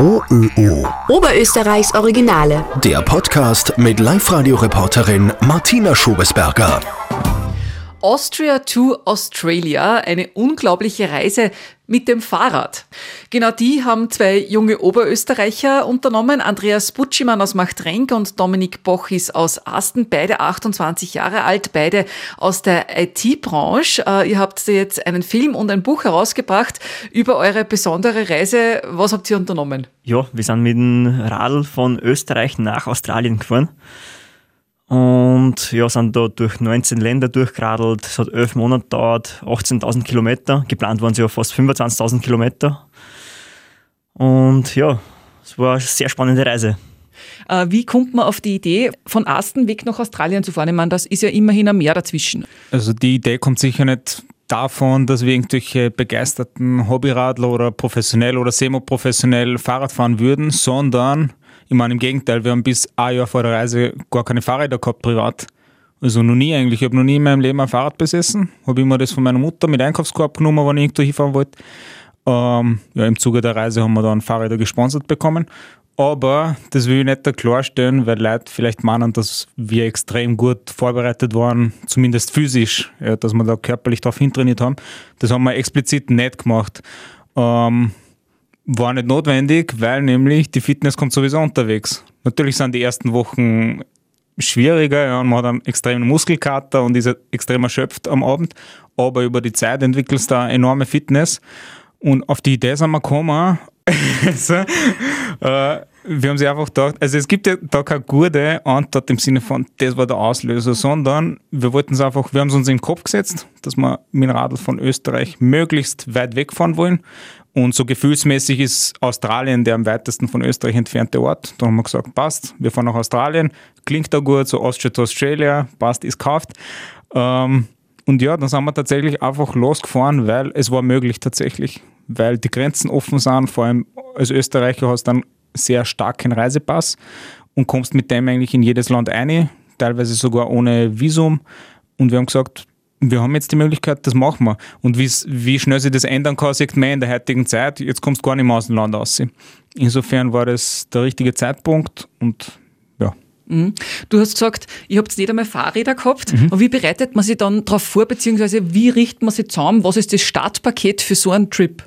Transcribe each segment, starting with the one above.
OÖO. Oberösterreichs Originale. Der Podcast mit Live-Radio-Reporterin Martina Schobesberger. Austria to Australia, eine unglaubliche Reise mit dem Fahrrad. Genau die haben zwei junge Oberösterreicher unternommen, Andreas Butschimann aus Machtrenk und Dominik Bochis aus Asten, beide 28 Jahre alt, beide aus der IT-Branche. Äh, ihr habt jetzt einen Film und ein Buch herausgebracht über eure besondere Reise. Was habt ihr unternommen? Ja, wir sind mit dem Radl von Österreich nach Australien gefahren. Und ja, sind da durch 19 Länder durchgeradelt. Es hat elf Monate gedauert, 18.000 Kilometer. Geplant waren sie ja fast 25.000 Kilometer. Und ja, es war eine sehr spannende Reise. Äh, wie kommt man auf die Idee, von Asten weg nach Australien zu fahren? Ich meine, das ist ja immerhin ein Meer dazwischen. Also die Idee kommt sicher nicht davon, dass wir irgendwelche begeisterten Hobbyradler oder professionell oder semi-professionell Fahrrad fahren würden, sondern ich meine, im Gegenteil, wir haben bis ein Jahr vor der Reise gar keine Fahrräder gehabt privat. Also noch nie eigentlich. Ich habe noch nie in meinem Leben ein Fahrrad besessen. Habe immer das von meiner Mutter mit Einkaufskorb genommen, wenn ich irgendwo hinfahren wollte. Ähm, ja, Im Zuge der Reise haben wir dann Fahrräder gesponsert bekommen. Aber das will ich nicht klarstellen, weil Leute vielleicht meinen, dass wir extrem gut vorbereitet waren, zumindest physisch, ja, dass wir da körperlich darauf hintrainiert haben. Das haben wir explizit nicht gemacht. Ähm, war nicht notwendig, weil nämlich die Fitness kommt sowieso unterwegs. Natürlich sind die ersten Wochen schwieriger ja, und man hat einen extremen Muskelkater und ist extrem erschöpft am Abend, aber über die Zeit entwickelst du eine enorme Fitness und auf die Idee sind wir gekommen, also, äh, wir haben sich einfach gedacht, also es gibt ja da keine gute Antwort im Sinne von, das war der Auslöser, sondern wir wollten es einfach, wir haben es uns in den Kopf gesetzt, dass wir mit dem Radl von Österreich möglichst weit wegfahren wollen. Und so gefühlsmäßig ist Australien der am weitesten von Österreich entfernte Ort. Da haben wir gesagt, passt, wir fahren nach Australien, klingt da gut, so Austria to Australia, passt, ist gekauft. Ähm, und ja, dann sind wir tatsächlich einfach losgefahren, weil es war möglich tatsächlich, weil die Grenzen offen sind. Vor allem als Österreicher hast du einen sehr starken Reisepass und kommst mit dem eigentlich in jedes Land ein, teilweise sogar ohne Visum. Und wir haben gesagt, wir haben jetzt die Möglichkeit, das machen wir. Und wie schnell sich das ändern kann, sieht man in der heutigen Zeit. Jetzt kommst du gar nicht mehr aus dem Land raus. Insofern war das der richtige Zeitpunkt und ja. Mhm. Du hast gesagt, ihr habt nicht einmal Fahrräder gehabt. Mhm. Aber wie bereitet man sich dann darauf vor, beziehungsweise wie richtet man sich zusammen? Was ist das Startpaket für so einen Trip?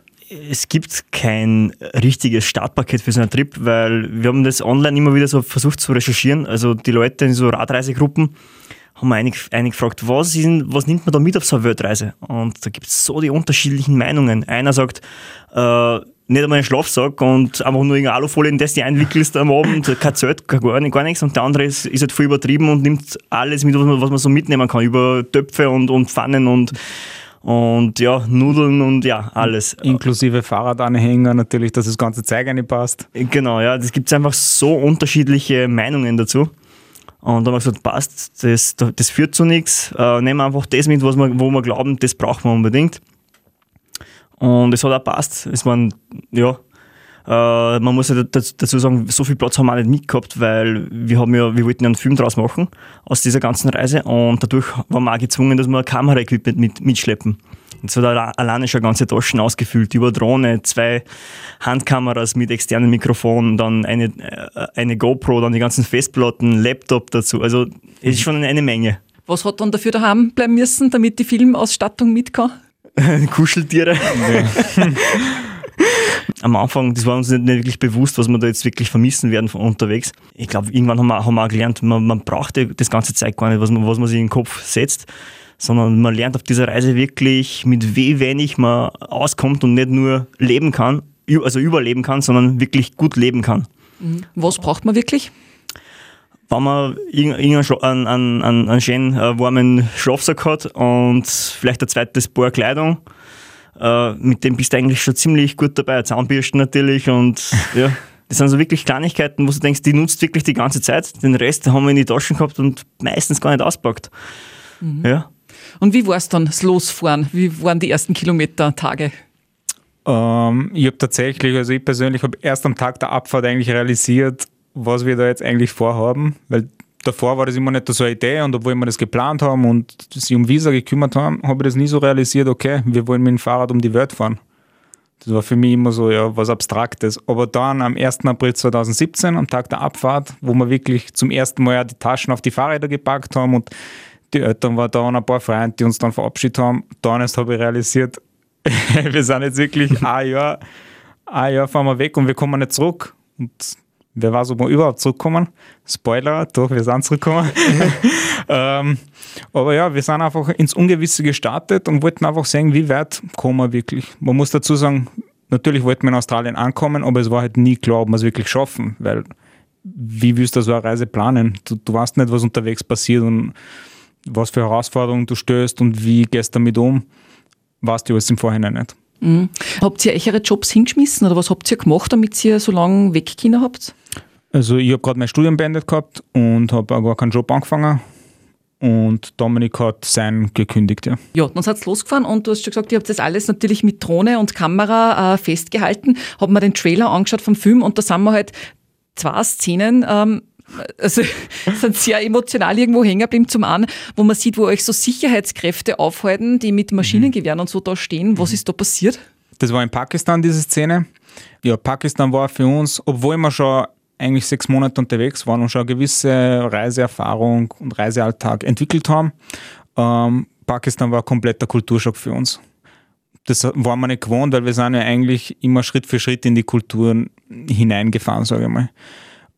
Es gibt kein richtiges Startpaket für so einen Trip, weil wir haben das online immer wieder so versucht zu recherchieren. Also die Leute in so Radreisegruppen, haben wir einig, einig gefragt, was, ist, was nimmt man da mit auf so eine Weltreise? Und da gibt es so die unterschiedlichen Meinungen. Einer sagt, äh, nicht einmal einen Schlafsack und einfach nur eine Alufolie, in das du einwickelst am Abend, kein Zelt, gar, gar nichts. Und der andere ist, ist halt voll übertrieben und nimmt alles mit, was man, was man so mitnehmen kann, über Töpfe und, und Pfannen und und ja, Nudeln und ja, alles. Inklusive Fahrradanhänger natürlich, dass das ganze Zeug passt. Genau, ja, es gibt einfach so unterschiedliche Meinungen dazu. Und dann haben wir gesagt, passt, das, das führt zu nichts. Äh, nehmen wir einfach das mit, was wir, wo wir glauben, das brauchen wir unbedingt. Und es hat auch passt. Es waren, ja, äh, man muss ja dazu sagen, so viel Platz haben wir auch nicht mitgehabt, weil wir, haben ja, wir wollten ja einen Film draus machen aus dieser ganzen Reise und dadurch waren wir auch gezwungen, dass wir ein Kameraequipment mit, mitschleppen. So da alleine schon ganze Taschen ausgefüllt, über Drohne, zwei Handkameras mit externen Mikrofonen, dann eine, äh, eine GoPro, dann die ganzen Festplatten, Laptop dazu. Also es ist schon eine Menge. Was hat dann dafür daheim bleiben müssen, damit die Filmausstattung mit kann? Kuscheltiere. Am Anfang, das war uns nicht, wirklich bewusst, was wir da jetzt wirklich vermissen werden von unterwegs. Ich glaube, irgendwann haben wir, haben wir auch gelernt, man, man braucht das ganze Zeit gar nicht, was man, was man sich in den Kopf setzt sondern man lernt auf dieser Reise wirklich, mit wie wenig man auskommt und nicht nur leben kann, also überleben kann, sondern wirklich gut leben kann. Mhm. Was braucht man wirklich? Wenn man einen, einen, einen, einen schönen äh, warmen Schlafsack hat und vielleicht ein zweites Paar Kleidung, äh, mit dem bist du eigentlich schon ziemlich gut dabei. Zahnbürsten natürlich und ja. Das sind so wirklich Kleinigkeiten, wo du denkst, die nutzt wirklich die ganze Zeit. Den Rest haben wir in die Taschen gehabt und meistens gar nicht auspackt. Mhm. Ja. Und wie war es dann, das Losfahren? Wie waren die ersten Kilometer, Tage? Ähm, ich habe tatsächlich, also ich persönlich habe erst am Tag der Abfahrt eigentlich realisiert, was wir da jetzt eigentlich vorhaben, weil davor war das immer nicht so eine Idee und obwohl wir das geplant haben und sich um Visa gekümmert haben, habe ich das nie so realisiert, okay, wir wollen mit dem Fahrrad um die Welt fahren. Das war für mich immer so ja, was Abstraktes. Aber dann am 1. April 2017, am Tag der Abfahrt, wo wir wirklich zum ersten Mal die Taschen auf die Fahrräder gepackt haben und die Eltern waren da und ein paar Freunde, die uns dann verabschiedet haben, dann erst habe ich realisiert, wir sind jetzt wirklich ein Jahr, ein Jahr fahren wir weg und wir kommen nicht zurück. Und wer weiß, ob wir überhaupt zurückkommen. Spoiler, doch, wir sind zurückgekommen. ähm, aber ja, wir sind einfach ins Ungewisse gestartet und wollten einfach sehen, wie weit kommen wir wirklich. Man muss dazu sagen, natürlich wollten wir in Australien ankommen, aber es war halt nie klar, ob wir es wirklich schaffen, weil wie willst du so eine Reise planen? Du, du weißt nicht, was unterwegs passiert und was für Herausforderungen du stößt und wie gehst du damit um, weißt du alles im Vorhinein nicht. Mhm. Habt ihr eure Jobs hingeschmissen oder was habt ihr gemacht, damit ihr so lange weggekommen habt? Also ich habe gerade mein Studium beendet gehabt und habe auch gar keinen Job angefangen. Und Dominik hat sein gekündigt, ja. Ja, dann seid ihr losgefahren und du hast schon gesagt, ihr habt das alles natürlich mit Drohne und Kamera äh, festgehalten. Haben wir den Trailer angeschaut vom Film und da sind wir halt zwei Szenen, ähm, also sind sehr emotional irgendwo hängen geblieben. Zum einen, wo man sieht, wo euch so Sicherheitskräfte aufhalten, die mit Maschinengewehren und so da stehen. Was ist da passiert? Das war in Pakistan, diese Szene. Ja, Pakistan war für uns, obwohl wir schon eigentlich sechs Monate unterwegs waren und schon eine gewisse Reiseerfahrung und Reisealltag entwickelt haben, ähm, Pakistan war ein kompletter Kulturschock für uns. Das war man nicht gewohnt, weil wir sind ja eigentlich immer Schritt für Schritt in die Kulturen hineingefahren, sage ich mal.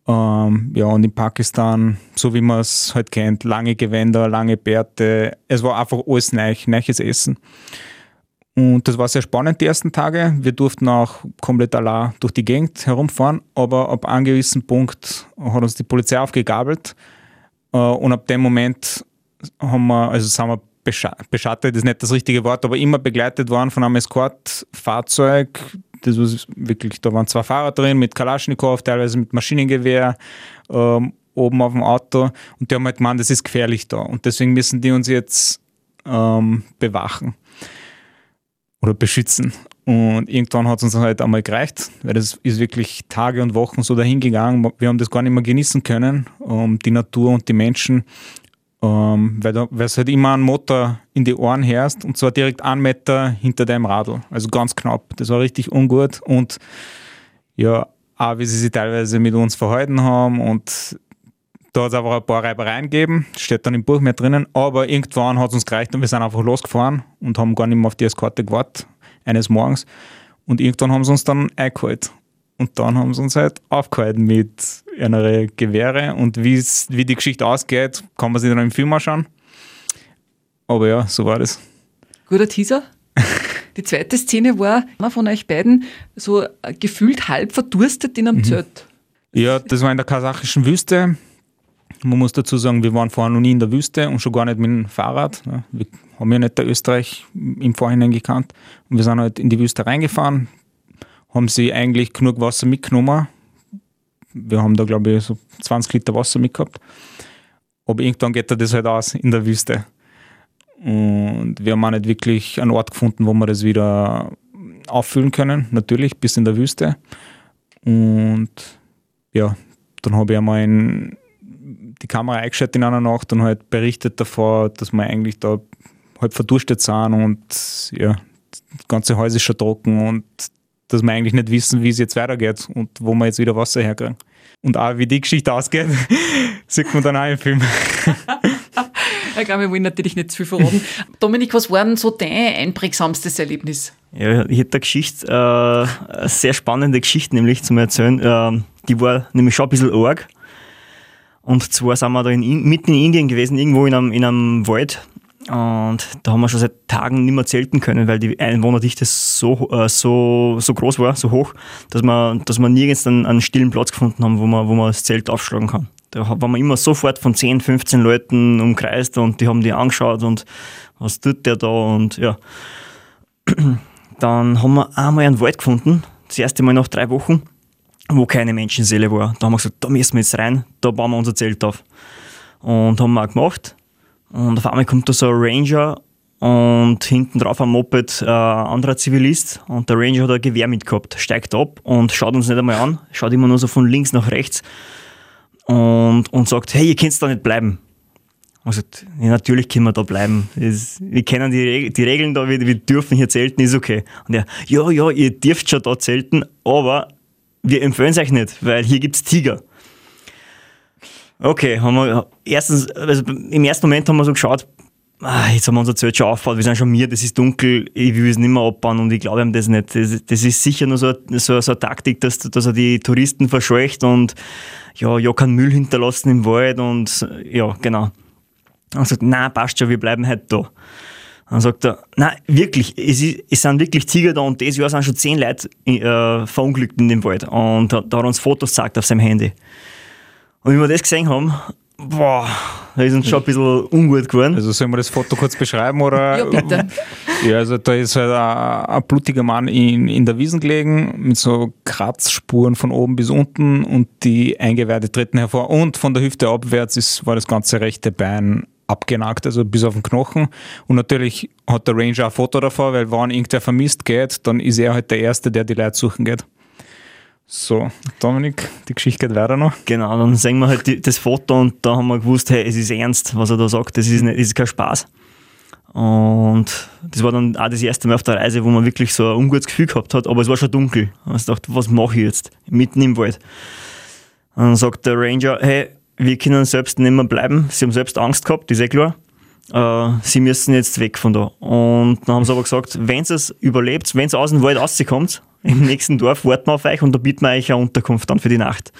Ähm, ja, und in Pakistan, so wie man es halt kennt, lange Gewänder, lange Bärte. Es war einfach alles neu, neues Essen. Und das war sehr spannend die ersten Tage. Wir durften auch komplett allein durch die Gegend herumfahren, aber ab einem gewissen Punkt hat uns die Polizei aufgegabelt. Äh, und ab dem Moment haben wir, also sind wir beschattet, ist nicht das richtige Wort, aber immer begleitet worden von einem Escort-Fahrzeug, das war wirklich, da waren zwei Fahrer drin mit Kalaschnikow, teilweise mit Maschinengewehr ähm, oben auf dem Auto und die haben halt gemeint, das ist gefährlich da und deswegen müssen die uns jetzt ähm, bewachen oder beschützen. Und irgendwann hat es uns halt einmal gereicht, weil das ist wirklich Tage und Wochen so dahingegangen. Wir haben das gar nicht mehr genießen können, um die Natur und die Menschen ähm, weil du halt immer einen Motor in die Ohren hörst und zwar direkt einen Meter hinter deinem Radl. Also ganz knapp. Das war richtig ungut und ja, auch wie sie sich teilweise mit uns verhalten haben und da hat es einfach ein paar Reibereien gegeben, steht dann im Buch mehr drinnen, aber irgendwann hat es uns gereicht und wir sind einfach losgefahren und haben gar nicht mehr auf die Eskorte gewartet, eines Morgens. Und irgendwann haben sie uns dann eingeholt. Und dann haben sie uns halt aufgehalten mit einer Gewehre und wie die Geschichte ausgeht, kann man sich dann im Film anschauen. Aber ja, so war das. Guter Teaser. Die zweite Szene war einer von euch beiden so gefühlt halb verdurstet in einem mhm. Zelt. Ja, das war in der kasachischen Wüste. Man muss dazu sagen, wir waren vorher noch nie in der Wüste und schon gar nicht mit dem Fahrrad. Wir haben ja nicht der Österreich im Vorhinein gekannt. Und wir sind halt in die Wüste reingefahren, haben sie eigentlich genug Wasser mitgenommen. Wir haben da, glaube ich, so 20 Liter Wasser mitgehabt. Aber irgendwann geht das halt aus in der Wüste. Und wir haben auch nicht wirklich einen Ort gefunden, wo wir das wieder auffüllen können. Natürlich, bis in der Wüste. Und ja, dann habe ich einmal in die Kamera eingeschaltet in einer Nacht und halt berichtet davor, dass wir eigentlich da halt verdurstet sind und ja, das ganze Haus ist schon trocken und dass wir eigentlich nicht wissen, wie es jetzt weitergeht und wo wir jetzt wieder Wasser herkriegen. Und auch wie die Geschichte ausgeht, sieht man dann auch im Film. ich glaube, wir wollen natürlich nicht zu viel verraten. Dominik, was war denn so dein einprägsamstes Erlebnis? Ja, ich hätte eine Geschichte, äh, eine sehr spannende Geschichte nämlich zum Erzählen. Äh, die war nämlich schon ein bisschen arg. Und zwar sind wir da in, mitten in Indien gewesen, irgendwo in einem, in einem Wald und da haben wir schon seit Tagen nicht mehr zelten können, weil die Einwohnerdichte so, äh, so, so groß war, so hoch, dass wir, dass wir nirgends einen, einen stillen Platz gefunden haben, wo man, wo man das Zelt aufschlagen kann. Da waren wir immer sofort von 10, 15 Leuten umkreist und die haben die angeschaut und was tut der da und ja. Dann haben wir einmal einen Wald gefunden, das erste Mal nach drei Wochen, wo keine Menschenseele war. Da haben wir gesagt, da müssen wir jetzt rein, da bauen wir unser Zelt auf. Und haben wir auch gemacht. Und auf einmal kommt da so ein Ranger und hinten drauf am Moped ein anderer Zivilist und der Ranger hat ein Gewehr mitgehabt, steigt ab und schaut uns nicht einmal an, schaut immer nur so von links nach rechts und, und sagt, hey, ihr könnt da nicht bleiben. Und gesagt, ja, natürlich können wir da bleiben. Wir kennen die, Reg die Regeln da, wir, wir, dürfen hier zelten, ist okay. Und er, ja, ja, ihr dürft schon da zelten, aber wir empfehlen es euch nicht, weil hier gibt es Tiger. Okay, haben wir erstens, also im ersten Moment haben wir so geschaut, ah, jetzt haben wir unser Zelt schon aufgebaut, wir sind schon mir, das ist dunkel, ich will es nicht mehr abbauen und ich glaube ihm das nicht. Das, das ist sicher nur so, so, so eine Taktik, dass, dass er die Touristen verscheucht und ja, ja, keinen Müll hinterlassen im Wald und ja, genau. Und sagt, nein, passt schon, wir bleiben heute da. Dann sagt er, nein, wirklich, es, ist, es sind wirklich Tiger da und dieses Jahr sind schon zehn Leute äh, verunglückt in dem Wald. Und da, da hat er uns Fotos gezeigt auf seinem Handy. Und wie wir das gesehen haben, boah, da ist uns schon ein bisschen ungut geworden. Also sollen wir das Foto kurz beschreiben oder? Ja, bitte. Ja, also da ist halt ein, ein blutiger Mann in, in der Wiesen gelegen mit so Kratzspuren von oben bis unten und die Eingeweide treten hervor und von der Hüfte abwärts ist, war das ganze rechte Bein abgenagt, also bis auf den Knochen. Und natürlich hat der Ranger ein Foto davor, weil wenn irgendwer vermisst geht, dann ist er halt der Erste, der die Leute suchen geht. So, Dominik, die Geschichte geht weiter noch. Genau, dann sehen wir halt die, das Foto und da haben wir gewusst, hey, es ist ernst, was er da sagt, das ist, nicht, das ist kein Spaß. Und das war dann auch das erste Mal auf der Reise, wo man wirklich so ein ungutes Gefühl gehabt hat, aber es war schon dunkel. Und ich dachte, was mache ich jetzt? Mitten im Wald. Und dann sagt der Ranger, hey, wir können selbst nicht mehr bleiben. Sie haben selbst Angst gehabt, ist eh klar. Äh, sie müssen jetzt weg von da. Und dann haben sie aber gesagt, wenn es überlebt, wenn es aus dem Wald rauskommt, im nächsten Dorf warten wir auf euch und da bieten wir euch eine Unterkunft dann für die Nacht.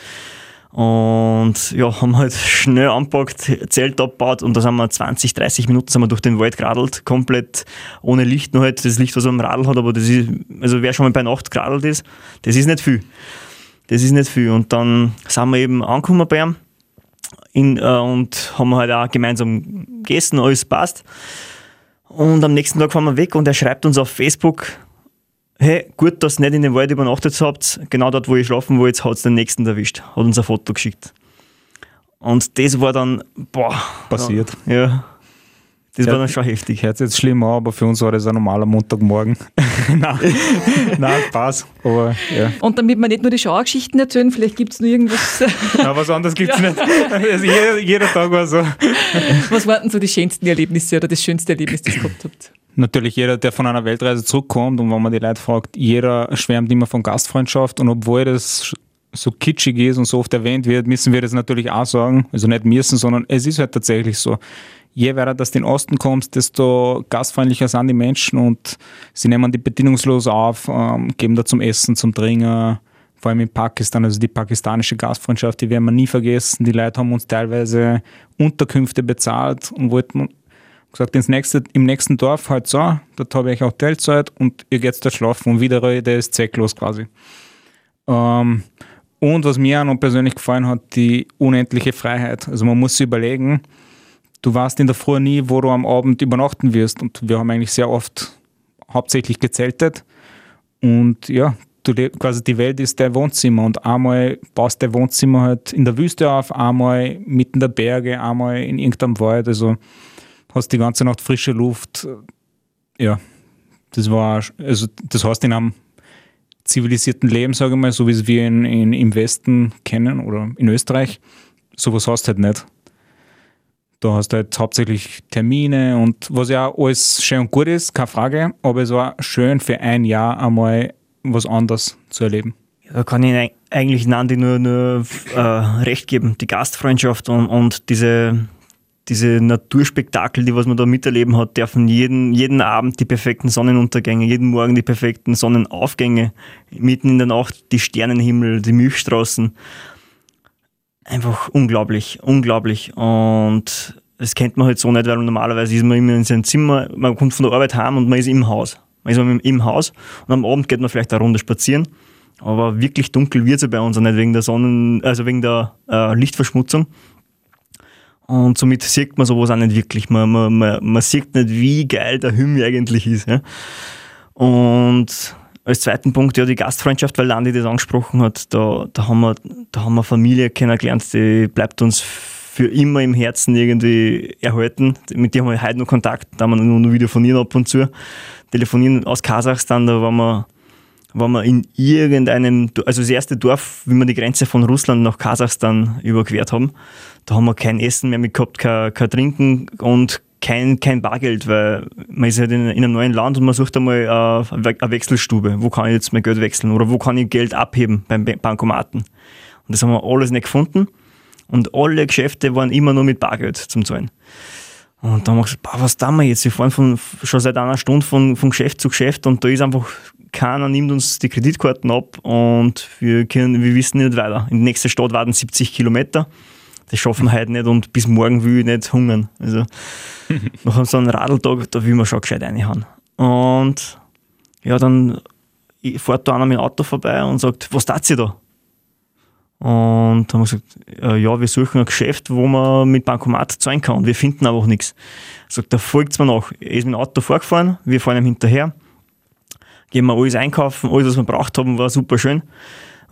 Und ja, haben halt schnell anpackt, Zelt abgebaut und da sind wir 20, 30 Minuten sind wir durch den Wald geradelt, komplett ohne Licht, nur halt das Licht, was man am Radl hat, aber das ist, also wer schon mal bei Nacht geradelt ist, das ist nicht viel. Das ist nicht viel. Und dann sind wir eben angekommen bei ihm in, äh, und haben halt auch gemeinsam gegessen, alles passt. Und am nächsten Tag fahren wir weg und er schreibt uns auf Facebook, hey, gut, dass ihr nicht in den Wald übernachtet habt, genau dort, wo ich schlafen wollte, hat es den nächsten erwischt, hat uns ein Foto geschickt. Und das war dann, boah. Passiert. Ja. Das Ja. war dann schon heftig. Hört jetzt schlimm an, aber für uns war das ein normaler Montagmorgen. nein, nein, Spaß. Aber ja. Und damit wir nicht nur die Schauergeschichten erzählen, vielleicht gibt es noch irgendwas. ja was anderes gibt es nicht. Also jeder, jeder Tag war so. was waren denn so die schönsten Erlebnisse oder das schönste Erlebnis, das ihr gehabt habt? Natürlich jeder, der von einer Weltreise zurückkommt und wenn man die Leute fragt, jeder schwärmt immer von Gastfreundschaft und obwohl das so kitschig ist und so oft erwähnt wird, müssen wir das natürlich auch sagen. Also nicht müssen, sondern es ist halt tatsächlich so. Je weiter in den Osten kommst, desto gastfreundlicher sind die Menschen und sie nehmen die bedingungslos auf, ähm, geben da zum Essen, zum Trinken, vor allem in Pakistan, also die pakistanische Gastfreundschaft, die werden wir nie vergessen. Die Leute haben uns teilweise Unterkünfte bezahlt und wollten gesagt, ins nächste, im nächsten Dorf halt so, dort habe ich auch Hotelzeit und ihr geht dort schlafen und wieder der ist zwecklos quasi. Ähm, und was mir auch noch persönlich gefallen hat, die unendliche Freiheit. Also man muss sich überlegen, du weißt in der Früh nie, wo du am Abend übernachten wirst. Und wir haben eigentlich sehr oft hauptsächlich gezeltet. Und ja, du, quasi die Welt ist dein Wohnzimmer. Und einmal baust dein Wohnzimmer halt in der Wüste auf, einmal mitten der Berge, einmal in irgendeinem Wald. Also hast die ganze Nacht frische Luft. Ja, das war, also das heißt in einem zivilisierten Leben, sage ich mal, so wie es wir in, in, im Westen kennen oder in Österreich, sowas du halt nicht. Da hast du halt hauptsächlich Termine und was ja alles schön und gut ist, keine Frage, aber es war schön für ein Jahr einmal was anderes zu erleben. Da kann ich eig- eigentlich Nandi nur, nur äh, recht geben. Die Gastfreundschaft und, und diese, diese Naturspektakel, die was man da miterleben hat, dürfen jeden, jeden Abend die perfekten Sonnenuntergänge, jeden Morgen die perfekten Sonnenaufgänge, mitten in der Nacht die Sternenhimmel, die Milchstraßen. Einfach unglaublich, unglaublich. Und das kennt man halt so nicht, weil normalerweise ist man immer in seinem Zimmer, man kommt von der Arbeit heim und man ist im Haus. Man ist im- Haus und am Abend geht man vielleicht eine Runde spazieren. Aber wirklich dunkel wird es ja bei uns auch nicht wegen der Sonnen, also wegen der äh, Lichtverschmutzung. Und somit sieht man sowas auch nicht wirklich. Man, man, man, man sieht nicht, wie geil der Himmel eigentlich ist. Ja? Und als zweiten Punkt, ja, die Gastfreundschaft, weil Landi das angesprochen hat, da, da, haben wir, da haben wir Familie kennengelernt, die bleibt uns für immer im Herzen irgendwie erhalten. Mit der haben wir heute noch Kontakt, da haben wir nur noch telefonieren ab und zu. Telefonieren aus Kasachstan, da waren wir waren wir in irgendeinem, also das erste Dorf, wie wir die Grenze von Russland nach Kasachstan überquert haben, da haben wir kein Essen mehr mit gehabt, kein, kein Trinken und kein, kein Bargeld, weil man ist halt in, in einem neuen Land und man sucht einmal äh, eine Wechselstube. Wo kann ich jetzt mein Geld wechseln oder wo kann ich Geld abheben beim Bankomaten? Und das haben wir alles nicht gefunden und alle Geschäfte waren immer nur mit Bargeld zum Zahlen. Und dann haben wir gesagt, was tun wir jetzt? Wir fahren von, schon seit einer Stunde von, von Geschäft zu Geschäft und da ist einfach keiner nimmt uns die Kreditkarten ab und wir, können, wir wissen nicht weiter. In die nächste Stadt warten 70 Kilometer. Das schaffen wir heute nicht und bis morgen will ich nicht hungern. Also, nach so einem Radltag, da will man schon gescheit reinhauen. Und ja, dann fährt da einer mit dem Auto vorbei und sagt, was tat sie da? Und dann haben wir gesagt, äh, ja, wir suchen ein Geschäft, wo man mit Bankomat zahlen kann. Und wir finden einfach nichts. Sagt, da folgt mir nach. Er ist mit dem Auto vorgefahren, wir fahren ihm hinterher gehen wir alles einkaufen, alles, was wir braucht haben, war super schön.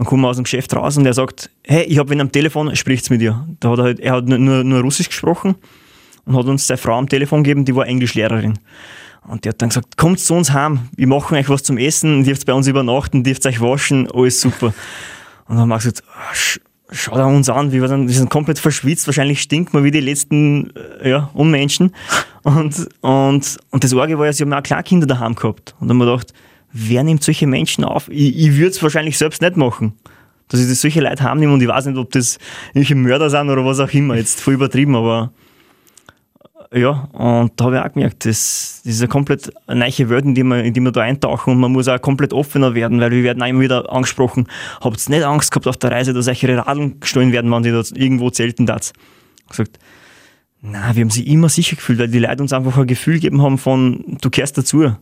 Dann kommen wir aus dem Geschäft raus und er sagt, hey, ich habe wen am Telefon, spricht's mit dir. Da hat er, halt, er hat nur, nur Russisch gesprochen und hat uns seine Frau am Telefon gegeben, die war Englischlehrerin. Und die hat dann gesagt, kommt zu uns heim, wir machen euch was zum Essen, dürft bei uns übernachten, dürft euch waschen, alles super. Und dann haben wir gesagt, ah, schau da uns an, wir, wir sind komplett verschwitzt, wahrscheinlich stinkt man wie die letzten äh, ja, Unmenschen. Und, und, und das Orge war ja, sie haben auch Kleinkinder daheim gehabt. Und dann haben wir gedacht, wer nimmt solche Menschen auf? Ich, ich würde es wahrscheinlich selbst nicht machen. Dass ich das solche Leute haben nehme und ich weiß nicht, ob das irgendwelche Mörder sind oder was auch immer. Jetzt voll übertrieben, aber ja, und da habe ich auch gemerkt, das, das ist eine komplett neue Welt, in die, wir, in die wir da eintauchen und man muss auch komplett offener werden, weil wir werden auch immer wieder angesprochen, habt ihr nicht Angst gehabt auf der Reise, dass euch ihre Radeln gestohlen werden, wenn die da irgendwo zelten das? gesagt, na, wir haben sie immer sicher gefühlt, weil die Leute uns einfach ein Gefühl gegeben haben von, du kehrst dazu.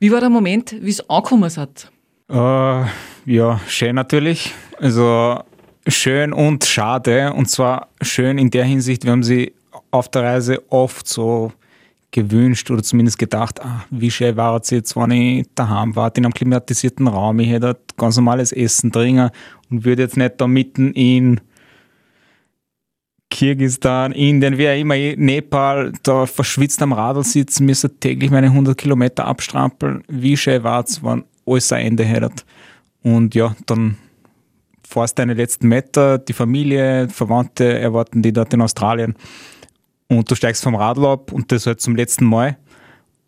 Wie war der Moment, wie es angekommen hat? Uh, ja, schön natürlich. Also schön und schade. Und zwar schön in der Hinsicht, wir haben sie auf der Reise oft so gewünscht oder zumindest gedacht, ah, wie schön war es jetzt, wenn ich daheim war, in einem klimatisierten Raum, ich hätte ganz normales Essen drin und würde jetzt nicht da mitten in Kirgistan, Indien, wie auch immer, Nepal, da verschwitzt am Radl sitzen, müssen täglich meine 100 Kilometer abstrampeln. Wie schön war es, wenn alles ein Ende hätte. Und ja, dann fährst deine letzten Meter, die Familie, Verwandte erwarten die dort in Australien. Und du steigst vom Radl ab und das halt zum letzten Mal.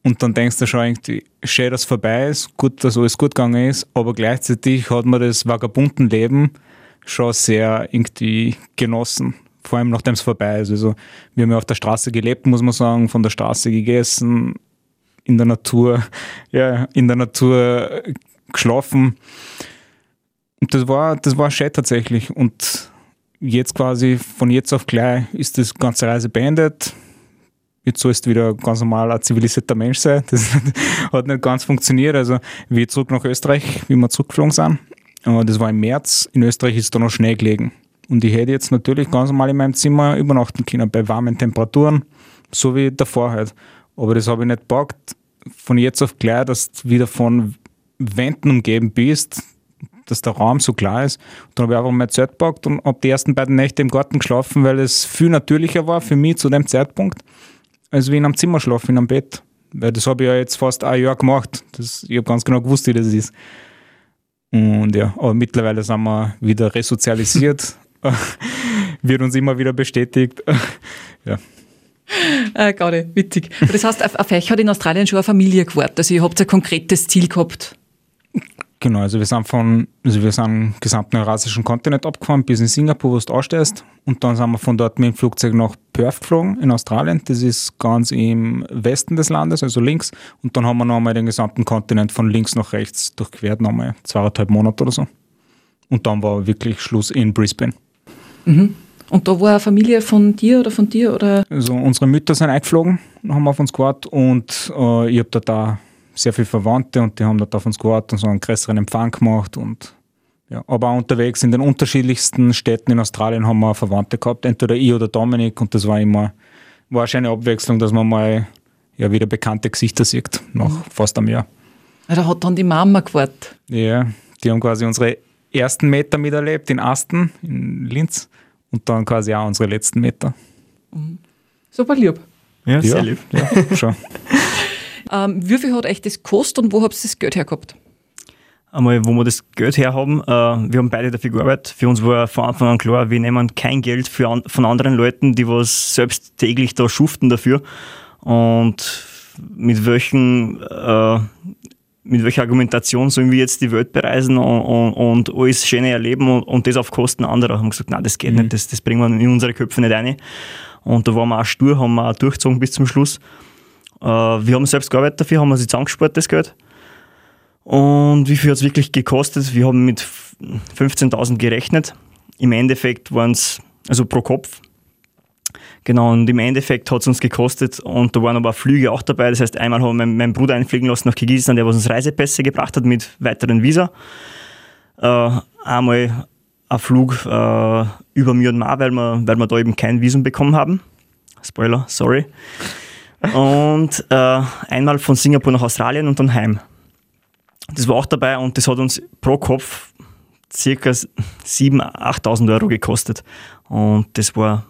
Und dann denkst du schon irgendwie, schön, dass es vorbei ist, gut, dass alles gut gegangen ist, aber gleichzeitig hat man das vagabunden Leben schon sehr irgendwie genossen vor allem nachdem es vorbei ist. Also wir haben ja auf der Straße gelebt, muss man sagen, von der Straße gegessen, in der Natur, ja, in der Natur geschlafen. Und das war, das war schön tatsächlich. Und jetzt quasi von jetzt auf gleich ist das ganze Reise beendet. Jetzt sollst du wieder ganz normal ein zivilisierter Mensch sein. Das hat nicht ganz funktioniert. Also wie zurück nach Österreich, wie wir zurückgeflogen sind. Das war im März. In Österreich ist da noch Schnee gelegen. Und ich hätte jetzt natürlich ganz normal in meinem Zimmer übernachten können, bei warmen Temperaturen, so wie davor halt. Aber das habe ich nicht gepackt. Von jetzt auf gleich, dass du wieder von Wänden umgeben bist, dass der Raum so klar ist. Und dann habe ich einfach mein Zelt gepackt und habe die ersten beiden Nächte im Garten geschlafen, weil es viel natürlicher war für mich zu dem Zeitpunkt, als wie in einem Zimmer schlafen, in einem Bett. Weil das habe ich ja jetzt fast ein Jahr gemacht. Das, ich habe ganz genau gewusst, wie das ist. Und ja, aber mittlerweile sind wir wieder resozialisiert wird uns immer wieder bestätigt. ja. Äh, gerade, witzig. Das heißt, auf euch hat in Australien schon eine Familie gewartet. Also ihr habt ein konkretes Ziel gehabt. Genau, also wir sind von, also wir sind gesamten eurasischen Kontinent abgefahren bis in Singapur, wo du ausstehst. Und dann sind wir von dort mit dem Flugzeug nach Perth geflogen in Australien. Das ist ganz im Westen des Landes, also links. Und dann haben wir nochmal den gesamten Kontinent von links nach rechts durchquert, nochmal zweieinhalb Monate oder so. Und dann war wirklich Schluss in Brisbane. Mhm. Und da war eine Familie von dir oder von dir? Oder? Also unsere Mütter sind eingeflogen, haben auf uns gewartet und äh, ich habe da, da sehr viele Verwandte und die haben dort auf uns gewartet und so einen größeren Empfang gemacht. Und, ja. Aber auch unterwegs in den unterschiedlichsten Städten in Australien haben wir Verwandte gehabt, entweder ich oder Dominik und das war immer war eine Abwechslung, dass man mal ja, wieder bekannte Gesichter sieht, nach mhm. fast einem Jahr. Da hat dann die Mama gewartet. Ja, die haben quasi unsere ersten Meter miterlebt in Asten, in Linz und dann quasi auch unsere letzten Meter. Mhm. Super lieb. Ja, sehr ja, lieb. Ja, schon. ähm, wie viel hat euch das gekostet und wo habt ihr das Geld hergehabt? einmal, wo wir das Geld herhaben. Äh, wir haben beide dafür gearbeitet. Für uns war von Anfang an klar, wir nehmen kein Geld für an, von anderen Leuten, die was selbst täglich da schuften dafür. Und mit welchen äh, mit welcher Argumentation sollen wir jetzt die Welt bereisen und, und, und alles Schöne erleben und, und, das auf Kosten anderer? Haben gesagt, nein, das geht mhm. nicht, das, das bringen wir in unsere Köpfe nicht rein. Und da waren wir auch stur, haben wir auch durchgezogen bis zum Schluss. Äh, wir haben selbst gearbeitet dafür, haben wir uns zusammengespart, das Geld. Und wie viel hat es wirklich gekostet? Wir haben mit 15.000 gerechnet. Im Endeffekt waren es, also pro Kopf, Genau, und im Endeffekt hat es uns gekostet und da waren aber Flüge auch dabei. Das heißt, einmal haben wir meinen Bruder einfliegen lassen nach Kirgisistan, der uns Reisepässe gebracht hat mit weiteren Visa. Äh, einmal ein Flug äh, über Myanmar, weil wir, weil wir da eben kein Visum bekommen haben. Spoiler, sorry. Und äh, einmal von Singapur nach Australien und dann heim. Das war auch dabei und das hat uns pro Kopf circa 7.000, 8.000 Euro gekostet. Und das war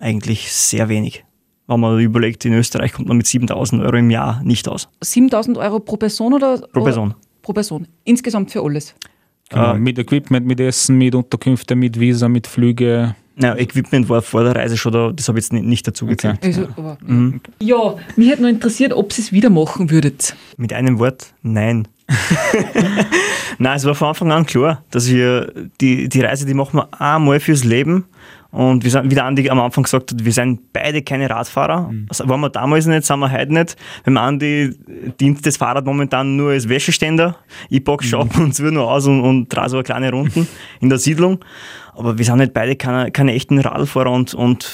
eigentlich sehr wenig. Wenn man überlegt, in Österreich kommt man mit 7000 Euro im Jahr nicht aus. 7000 Euro pro Person oder? Pro Person. Pro Person. Insgesamt für alles. Genau, äh, mit Equipment, mit Essen, mit Unterkünfte, mit Visa, mit Flüge. Ja, Equipment war vor der Reise schon da, das habe ich jetzt nicht, nicht dazu gezählt. Okay. Also, aber, mhm. Ja, mich hätte nur interessiert, ob Sie es wieder machen würdet. Mit einem Wort, nein. nein, es war von Anfang an klar, dass wir die, die Reise, die machen wir einmal fürs Leben und wir sind, wie der Andi am Anfang gesagt hat, wir sind beide keine Radfahrer. Mhm. Also waren wir damals nicht, sind wir heute nicht. Beim Andi dient das Fahrrad momentan nur als Wäscheständer. Ich pack mhm. und zwar nur aus und, und drehe so eine kleine Runden in der Siedlung. Aber wir sind nicht beide keine, keine echten Radfahrer und, und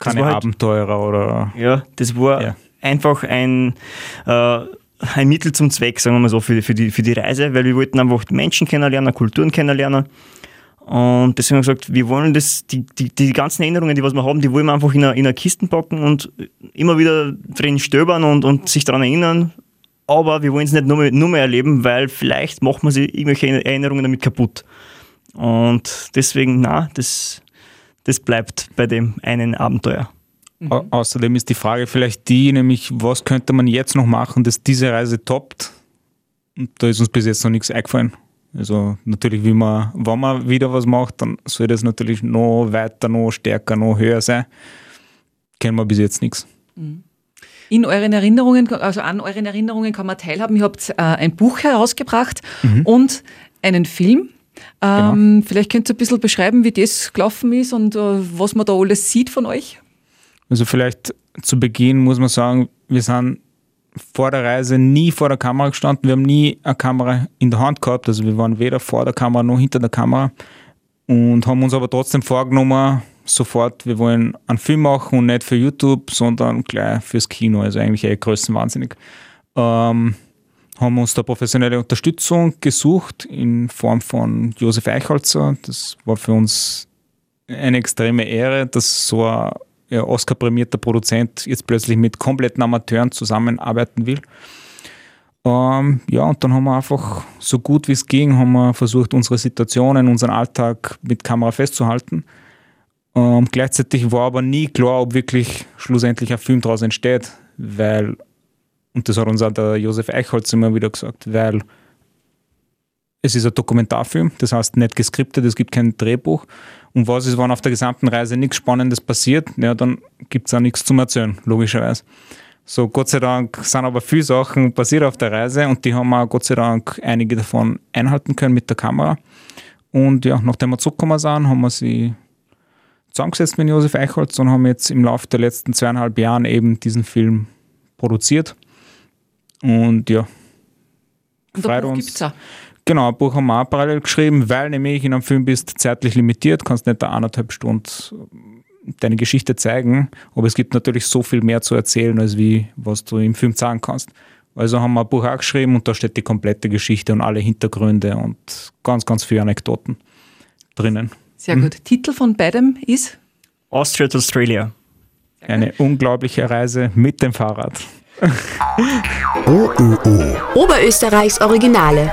keine halt, Abenteurer oder. Ja, das war ja. einfach ein, äh, ein Mittel zum Zweck, sagen wir mal so, für, für, die, für die Reise, weil wir wollten einfach Menschen kennenlernen, Kulturen kennenlernen. Und deswegen haben wir gesagt, wir wollen das, die, die, die ganzen Erinnerungen, die was wir haben, die wollen wir einfach in eine, in eine Kisten packen und immer wieder drin stöbern und, und sich daran erinnern. Aber wir wollen es nicht nur mehr, nur mehr erleben, weil vielleicht macht man sich irgendwelche Erinnerungen damit kaputt. Und deswegen, na, das, das bleibt bei dem einen Abenteuer. Mhm. Außerdem ist die Frage vielleicht die, nämlich, was könnte man jetzt noch machen, dass diese Reise toppt? Und da ist uns bis jetzt noch nichts eingefallen. Also natürlich, wie man, wenn man wieder was macht, dann soll das natürlich noch weiter, noch stärker, noch höher sein. Kennen wir bis jetzt nichts. Mhm. In euren Erinnerungen, also an euren Erinnerungen kann man teilhaben. Ihr habt äh, ein Buch herausgebracht mhm. und einen Film. Ähm, genau. Vielleicht könnt ihr ein bisschen beschreiben, wie das gelaufen ist und äh, was man da alles sieht von euch. Also vielleicht zu Beginn muss man sagen, wir sind vor der Reise nie vor der Kamera gestanden. Wir haben nie eine Kamera in der Hand gehabt. Also wir waren weder vor der Kamera noch hinter der Kamera. Und haben uns aber trotzdem vorgenommen, sofort, wir wollen einen Film machen und nicht für YouTube, sondern gleich fürs Kino. Also eigentlich eher größenwahnsinnig. Ähm, haben uns da professionelle Unterstützung gesucht in Form von Josef Eichholzer. Das war für uns eine extreme Ehre, dass so ein ja, Oscar-prämierter Produzent jetzt plötzlich mit kompletten Amateuren zusammenarbeiten will. Ähm, ja, und dann haben wir einfach so gut wie es ging, haben wir versucht, unsere Situationen, unseren Alltag mit Kamera festzuhalten. Ähm, gleichzeitig war aber nie klar, ob wirklich schlussendlich ein Film daraus entsteht, weil, und das hat uns auch der Josef Eichholz immer wieder gesagt, weil es ist ein Dokumentarfilm, das heißt nicht geskriptet, es gibt kein Drehbuch. Und was ist, wenn auf der gesamten Reise nichts Spannendes passiert, ja, dann gibt es auch nichts zum Erzählen, logischerweise. So, Gott sei Dank sind aber viele Sachen passiert auf der Reise und die haben wir Gott sei Dank einige davon einhalten können mit der Kamera. Und ja, nachdem wir zurückgekommen sind, haben wir sie zusammengesetzt mit Josef Eichholz und haben jetzt im Laufe der letzten zweieinhalb Jahren eben diesen Film produziert. Und ja, und freut uns. Auch. Genau, ein Buch haben wir auch parallel geschrieben, weil nämlich in einem Film bist zeitlich limitiert, kannst nicht eineinhalb Stunden deine Geschichte zeigen, aber es gibt natürlich so viel mehr zu erzählen, als wie was du im Film sagen kannst. Also haben wir ein Buch auch geschrieben und da steht die komplette Geschichte und alle Hintergründe und ganz, ganz viele Anekdoten drinnen. Sehr gut. Mhm. Titel von beidem ist? Austria to Australia. Eine unglaubliche Reise mit dem Fahrrad. Oh, oh, oh. Oberösterreichs Originale.